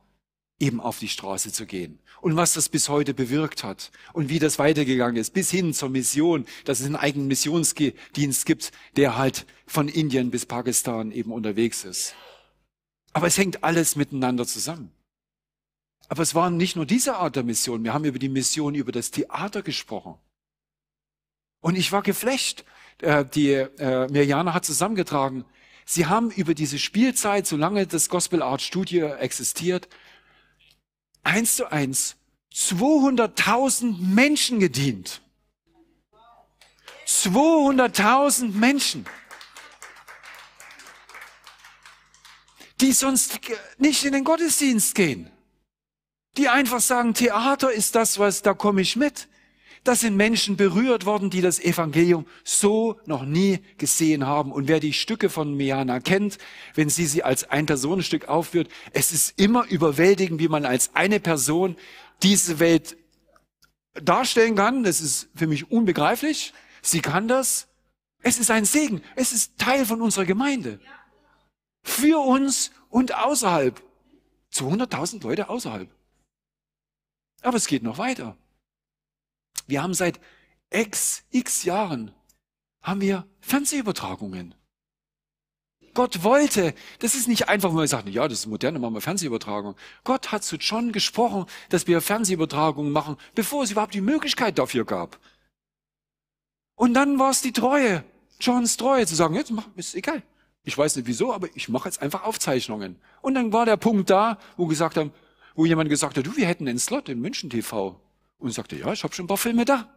eben auf die Straße zu gehen. Und was das bis heute bewirkt hat und wie das weitergegangen ist, bis hin zur Mission, dass es einen eigenen Missionsdienst gibt, der halt von Indien bis Pakistan eben unterwegs ist. Aber es hängt alles miteinander zusammen. Aber es waren nicht nur diese Art der Mission. Wir haben über die Mission, über das Theater gesprochen. Und ich war geflecht. Äh, die äh, Mirjana hat zusammengetragen. Sie haben über diese Spielzeit, solange das Gospel Art Studio existiert, eins zu eins 200.000 Menschen gedient. 200.000 Menschen. Die sonst nicht in den Gottesdienst gehen. Die einfach sagen, Theater ist das, was, da komme ich mit. Das sind Menschen berührt worden, die das Evangelium so noch nie gesehen haben. Und wer die Stücke von Miana kennt, wenn sie sie als Ein-Personen-Stück aufführt, es ist immer überwältigend, wie man als eine Person diese Welt darstellen kann. Das ist für mich unbegreiflich. Sie kann das. Es ist ein Segen. Es ist Teil von unserer Gemeinde. Für uns und außerhalb. 200.000 Leute außerhalb. Aber es geht noch weiter. Wir haben seit x, x Jahren haben wir Fernsehübertragungen. Gott wollte, das ist nicht einfach, wo wir sagen, ja, das ist moderne, machen wir Fernsehübertragung. Gott hat zu John gesprochen, dass wir Fernsehübertragungen machen, bevor es überhaupt die Möglichkeit dafür gab. Und dann war es die Treue, Johns Treue, zu sagen, jetzt mach, ist egal. Ich weiß nicht wieso, aber ich mache jetzt einfach Aufzeichnungen. Und dann war der Punkt da, wo gesagt haben, wo jemand gesagt hat, du, wir hätten einen Slot in München TV und sagte, ja, ich habe schon ein paar Filme da.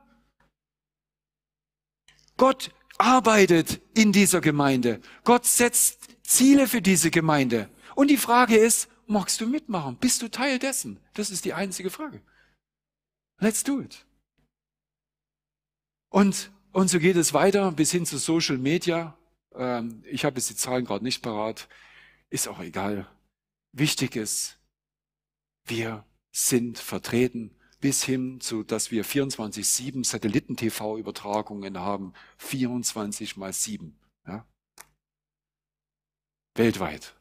Gott arbeitet in dieser Gemeinde. Gott setzt Ziele für diese Gemeinde. Und die Frage ist, magst du mitmachen? Bist du Teil dessen? Das ist die einzige Frage. Let's do it. Und, und so geht es weiter bis hin zu Social Media. Ähm, ich habe jetzt die Zahlen gerade nicht parat. Ist auch egal. Wichtig ist, wir sind vertreten bis hin zu, dass wir 24-7 Satelliten-TV-Übertragungen haben. 24 mal 7. Ja? Weltweit.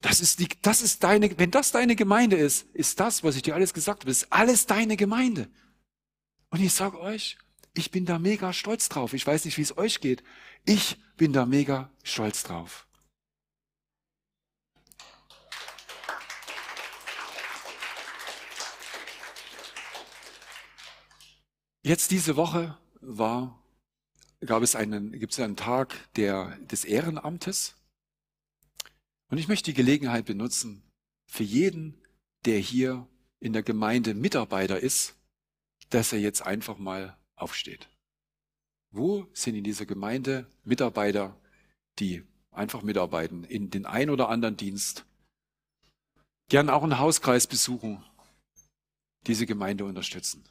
Das ist, die, das ist deine, wenn das deine Gemeinde ist, ist das, was ich dir alles gesagt habe, ist alles deine Gemeinde. Und ich sage euch, ich bin da mega stolz drauf. Ich weiß nicht, wie es euch geht. Ich bin da mega stolz drauf. Jetzt diese Woche war, gab es einen, gibt es einen Tag der, des Ehrenamtes. Und ich möchte die Gelegenheit benutzen, für jeden, der hier in der Gemeinde Mitarbeiter ist, dass er jetzt einfach mal aufsteht. Wo sind in dieser Gemeinde Mitarbeiter, die einfach mitarbeiten in den ein oder anderen Dienst, gern auch einen Hauskreis besuchen, diese Gemeinde unterstützen?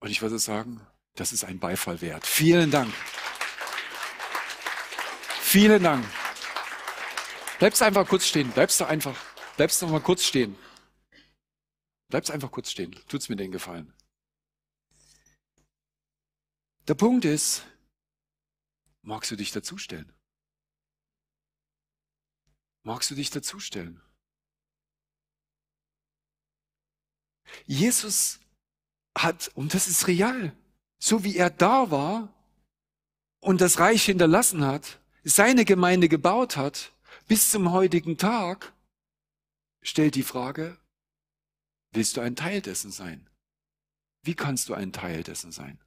Und ich würde sagen, das ist ein Beifall wert. Vielen Dank. Vielen Dank. Bleibst einfach kurz stehen. Bleibst du einfach, bleibst noch mal kurz stehen. Bleibst einfach kurz stehen. Tut's mir den Gefallen. Der Punkt ist, magst du dich dazustellen? Magst du dich dazustellen? Jesus hat, und das ist real, so wie er da war und das Reich hinterlassen hat, seine Gemeinde gebaut hat, bis zum heutigen Tag, stellt die Frage, willst du ein Teil dessen sein? Wie kannst du ein Teil dessen sein?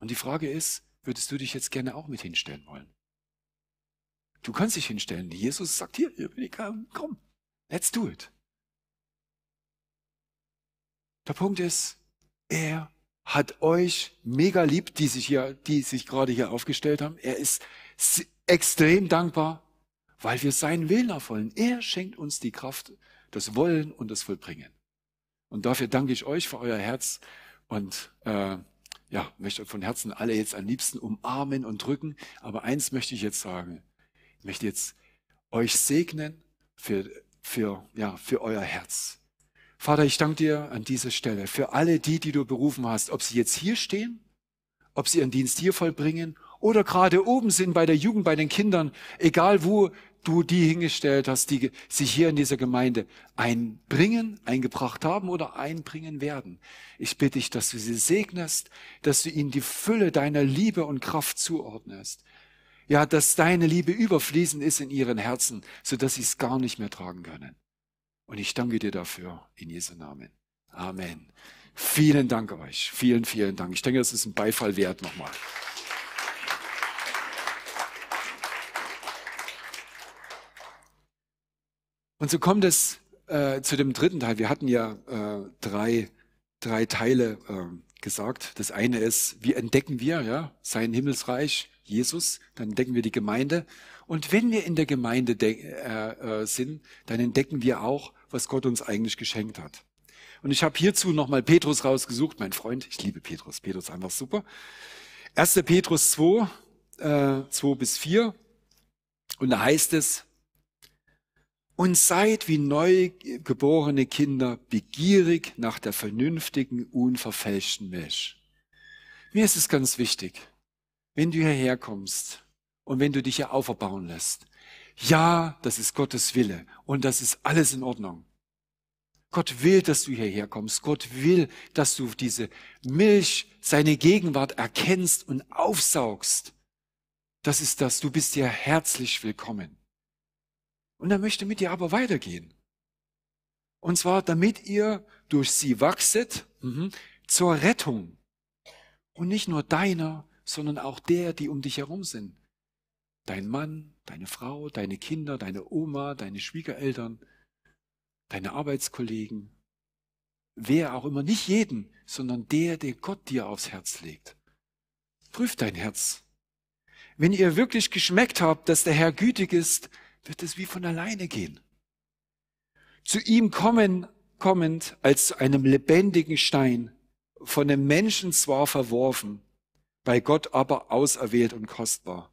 Und die Frage ist, würdest du dich jetzt gerne auch mit hinstellen wollen? Du kannst dich hinstellen. Jesus sagt hier, hier bin ich, komm, let's do it. Der Punkt ist, er hat euch mega lieb, die sich hier, die sich gerade hier aufgestellt haben. Er ist extrem dankbar, weil wir seinen Willen erfüllen. Er schenkt uns die Kraft, das Wollen und das Vollbringen. Und dafür danke ich euch für euer Herz und äh, ja, möchte von Herzen alle jetzt am liebsten umarmen und drücken. Aber eins möchte ich jetzt sagen. Ich möchte jetzt euch segnen für, für, ja, für euer Herz. Vater, ich danke dir an dieser Stelle für alle die, die du berufen hast, ob sie jetzt hier stehen, ob sie ihren Dienst hier vollbringen oder gerade oben sind bei der Jugend, bei den Kindern, egal wo du die hingestellt hast, die sich hier in dieser Gemeinde einbringen, eingebracht haben oder einbringen werden. Ich bitte dich, dass du sie segnest, dass du ihnen die Fülle deiner Liebe und Kraft zuordnest. Ja, dass deine Liebe überfließend ist in ihren Herzen, so dass sie es gar nicht mehr tragen können. Und ich danke dir dafür in Jesu Namen. Amen. Vielen Dank euch. Vielen, vielen Dank. Ich denke, das ist ein Beifall wert nochmal. Und so kommt es äh, zu dem dritten Teil. Wir hatten ja äh, drei, drei Teile äh, gesagt. Das eine ist, wie entdecken wir ja, sein Himmelsreich, Jesus, dann entdecken wir die Gemeinde. Und wenn wir in der Gemeinde äh, äh, sind, dann entdecken wir auch, was Gott uns eigentlich geschenkt hat. Und ich habe hierzu nochmal Petrus rausgesucht, mein Freund. Ich liebe Petrus. Petrus ist einfach super. 1. Petrus 2, äh, 2 bis 4. Und da heißt es, und seid wie neugeborene Kinder begierig nach der vernünftigen, unverfälschten Milch. Mir ist es ganz wichtig, wenn du hierher kommst und wenn du dich hier auferbauen lässt. Ja, das ist Gottes Wille und das ist alles in Ordnung. Gott will, dass du hierher kommst. Gott will, dass du diese Milch, seine Gegenwart erkennst und aufsaugst. Das ist das. Du bist hier herzlich willkommen. Und er möchte mit dir aber weitergehen. Und zwar, damit ihr durch sie wachset mhm, zur Rettung. Und nicht nur deiner, sondern auch der, die um dich herum sind. Dein Mann, deine Frau, deine Kinder, deine Oma, deine Schwiegereltern, deine Arbeitskollegen, wer auch immer, nicht jeden, sondern der, der Gott dir aufs Herz legt. Prüf dein Herz. Wenn ihr wirklich geschmeckt habt, dass der Herr gütig ist, wird es wie von alleine gehen. Zu ihm kommen, kommend als zu einem lebendigen Stein, von dem Menschen zwar verworfen, bei Gott aber auserwählt und kostbar.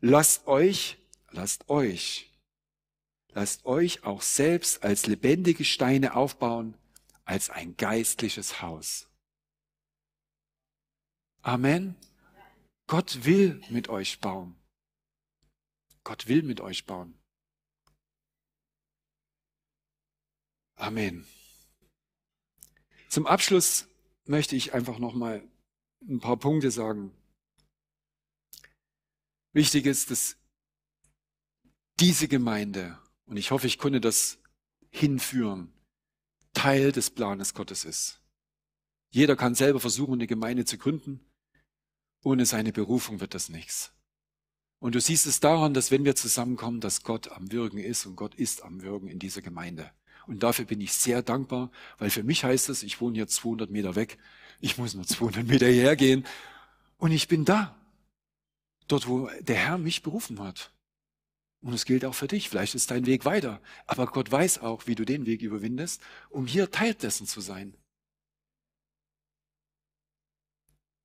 Lasst euch, lasst euch, lasst euch auch selbst als lebendige Steine aufbauen, als ein geistliches Haus. Amen. Gott will mit euch bauen. Gott will mit euch bauen. Amen. Zum Abschluss möchte ich einfach noch mal ein paar Punkte sagen. Wichtig ist, dass diese Gemeinde, und ich hoffe, ich konnte das hinführen, Teil des Planes Gottes ist. Jeder kann selber versuchen, eine Gemeinde zu gründen. Ohne seine Berufung wird das nichts. Und du siehst es daran, dass wenn wir zusammenkommen, dass Gott am Wirken ist und Gott ist am Wirken in dieser Gemeinde. Und dafür bin ich sehr dankbar, weil für mich heißt es, ich wohne jetzt 200 Meter weg, ich muss nur 200 Meter hierher gehen und ich bin da. Dort, wo der Herr mich berufen hat. Und es gilt auch für dich. Vielleicht ist dein Weg weiter. Aber Gott weiß auch, wie du den Weg überwindest, um hier Teil dessen zu sein.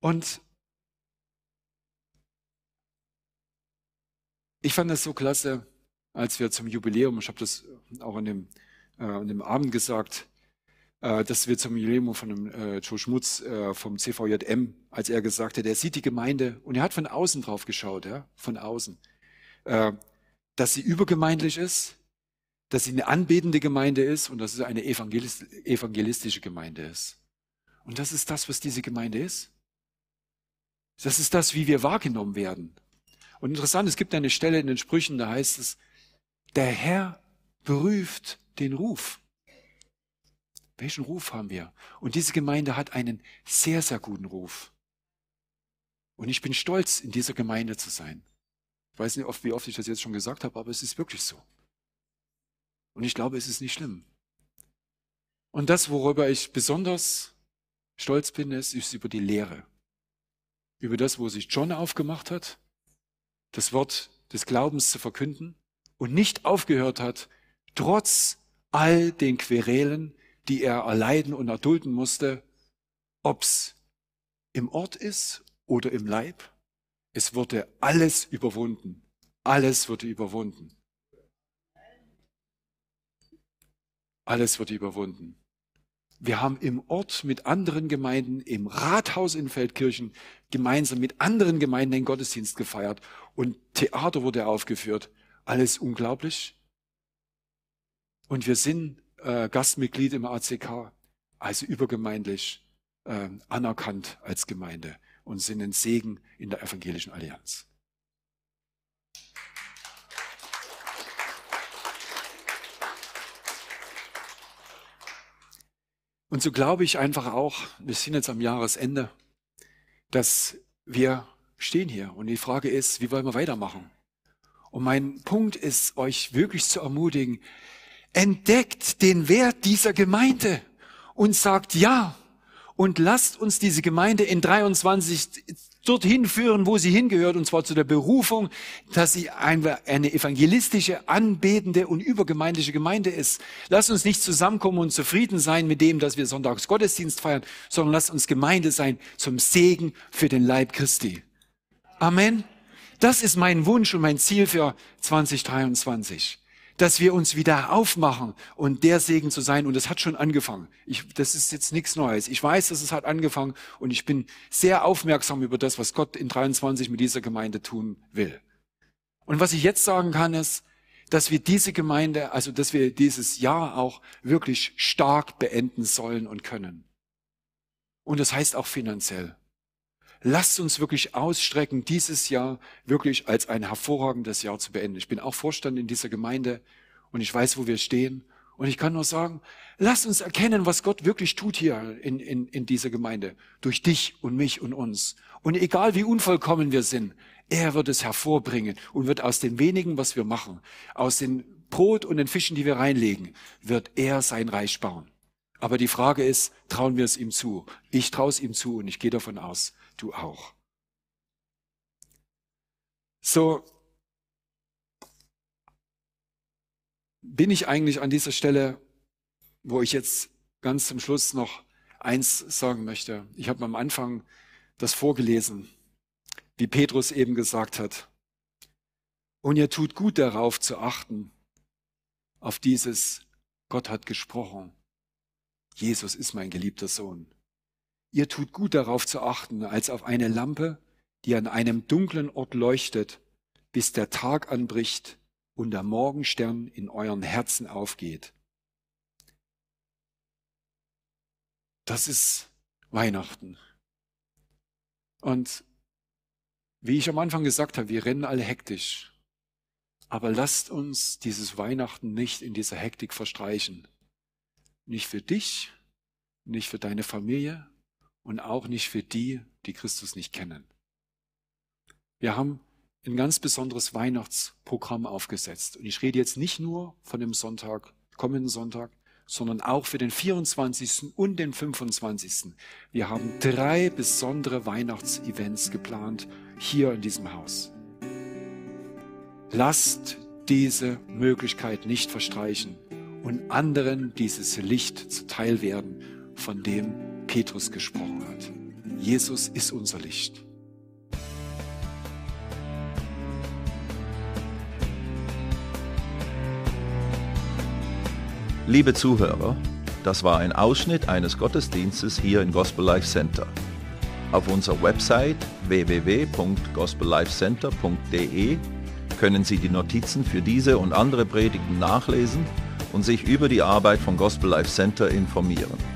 Und ich fand das so klasse, als wir zum Jubiläum, ich habe das auch in dem äh, an dem Abend gesagt, äh, dass wir zum Jubiläum von dem, äh, Joe Schmutz äh, vom CVJM, als er gesagt hat, er sieht die Gemeinde und er hat von außen drauf geschaut, ja, von außen, äh, dass sie übergemeindlich ist, dass sie eine anbetende Gemeinde ist und dass es eine evangelist evangelistische Gemeinde ist. Und das ist das, was diese Gemeinde ist. Das ist das, wie wir wahrgenommen werden. Und interessant, es gibt eine Stelle in den Sprüchen, da heißt es, der Herr prüft den Ruf. Welchen Ruf haben wir? Und diese Gemeinde hat einen sehr, sehr guten Ruf. Und ich bin stolz, in dieser Gemeinde zu sein. Ich weiß nicht, wie oft ich das jetzt schon gesagt habe, aber es ist wirklich so. Und ich glaube, es ist nicht schlimm. Und das, worüber ich besonders stolz bin, ist, ist über die Lehre. Über das, wo sich John aufgemacht hat, das Wort des Glaubens zu verkünden und nicht aufgehört hat, trotz all den Querelen, die er erleiden und erdulden musste, ob's im Ort ist oder im Leib. Es wurde alles überwunden. Alles wurde überwunden. Alles wurde überwunden. Wir haben im Ort mit anderen Gemeinden, im Rathaus in Feldkirchen, gemeinsam mit anderen Gemeinden den Gottesdienst gefeiert und Theater wurde aufgeführt Alles unglaublich. Und wir sind äh, Gastmitglied im ACK, also übergemeindlich äh, anerkannt als Gemeinde und sind ein Segen in der evangelischen Allianz. Und so glaube ich einfach auch, wir sind jetzt am Jahresende, dass wir stehen hier und die Frage ist, wie wollen wir weitermachen? Und mein Punkt ist, euch wirklich zu ermutigen, entdeckt den Wert dieser Gemeinde und sagt ja und lasst uns diese Gemeinde in 23 dorthin führen, wo sie hingehört, und zwar zu der Berufung, dass sie eine, evangelistische, anbetende und übergemeindliche Gemeinde ist. Lasst uns nicht zusammenkommen und zufrieden sein mit dem, dass wir Sonntags Gottesdienst feiern, sondern lasst uns Gemeinde sein zum Segen für den Leib Christi. Amen. Das ist mein Wunsch und mein Ziel für 2023 dass wir uns wieder aufmachen und der Segen zu sein. Und das hat schon angefangen. Ich, das ist jetzt nichts Neues. Ich weiß, dass es hat angefangen und ich bin sehr aufmerksam über das, was Gott in 23 mit dieser Gemeinde tun will. Und was ich jetzt sagen kann, ist, dass wir diese Gemeinde, also dass wir dieses Jahr auch wirklich stark beenden sollen und können. Und das heißt auch finanziell. Lasst uns wirklich ausstrecken, dieses Jahr wirklich als ein hervorragendes Jahr zu beenden. Ich bin auch Vorstand in dieser Gemeinde und ich weiß, wo wir stehen. Und ich kann nur sagen, lasst uns erkennen, was Gott wirklich tut hier in, in, in dieser Gemeinde. Durch dich und mich und uns. Und egal wie unvollkommen wir sind, er wird es hervorbringen und wird aus dem wenigen, was wir machen, aus den Brot und den Fischen, die wir reinlegen, wird er sein Reich bauen. Aber die Frage ist, trauen wir es ihm zu? Ich traue es ihm zu und ich gehe davon aus, du auch. So bin ich eigentlich an dieser Stelle, wo ich jetzt ganz zum Schluss noch eins sagen möchte. Ich habe am Anfang das vorgelesen, wie Petrus eben gesagt hat. Und ihr tut gut darauf zu achten, auf dieses Gott hat gesprochen. Jesus ist mein geliebter Sohn. Ihr tut gut darauf zu achten, als auf eine Lampe, die an einem dunklen Ort leuchtet, bis der Tag anbricht und der Morgenstern in euren Herzen aufgeht. Das ist Weihnachten. Und wie ich am Anfang gesagt habe, wir rennen alle hektisch. Aber lasst uns dieses Weihnachten nicht in dieser Hektik verstreichen. Nicht für dich, nicht für deine Familie, und auch nicht für die, die Christus nicht kennen. Wir haben ein ganz besonderes Weihnachtsprogramm aufgesetzt. Und ich rede jetzt nicht nur von dem Sonntag, kommenden Sonntag, sondern auch für den 24. und den 25. Wir haben drei besondere Weihnachtsevents geplant hier in diesem Haus. Lasst diese Möglichkeit nicht verstreichen und anderen dieses Licht zuteil werden, von dem Petrus gesprochen hat. Jesus ist unser Licht. Liebe Zuhörer, das war ein Ausschnitt eines Gottesdienstes hier im Gospel Life Center. Auf unserer Website www.gospellifecenter.de können Sie die Notizen für diese und andere Predigten nachlesen und sich über die Arbeit von Gospel Life Center informieren.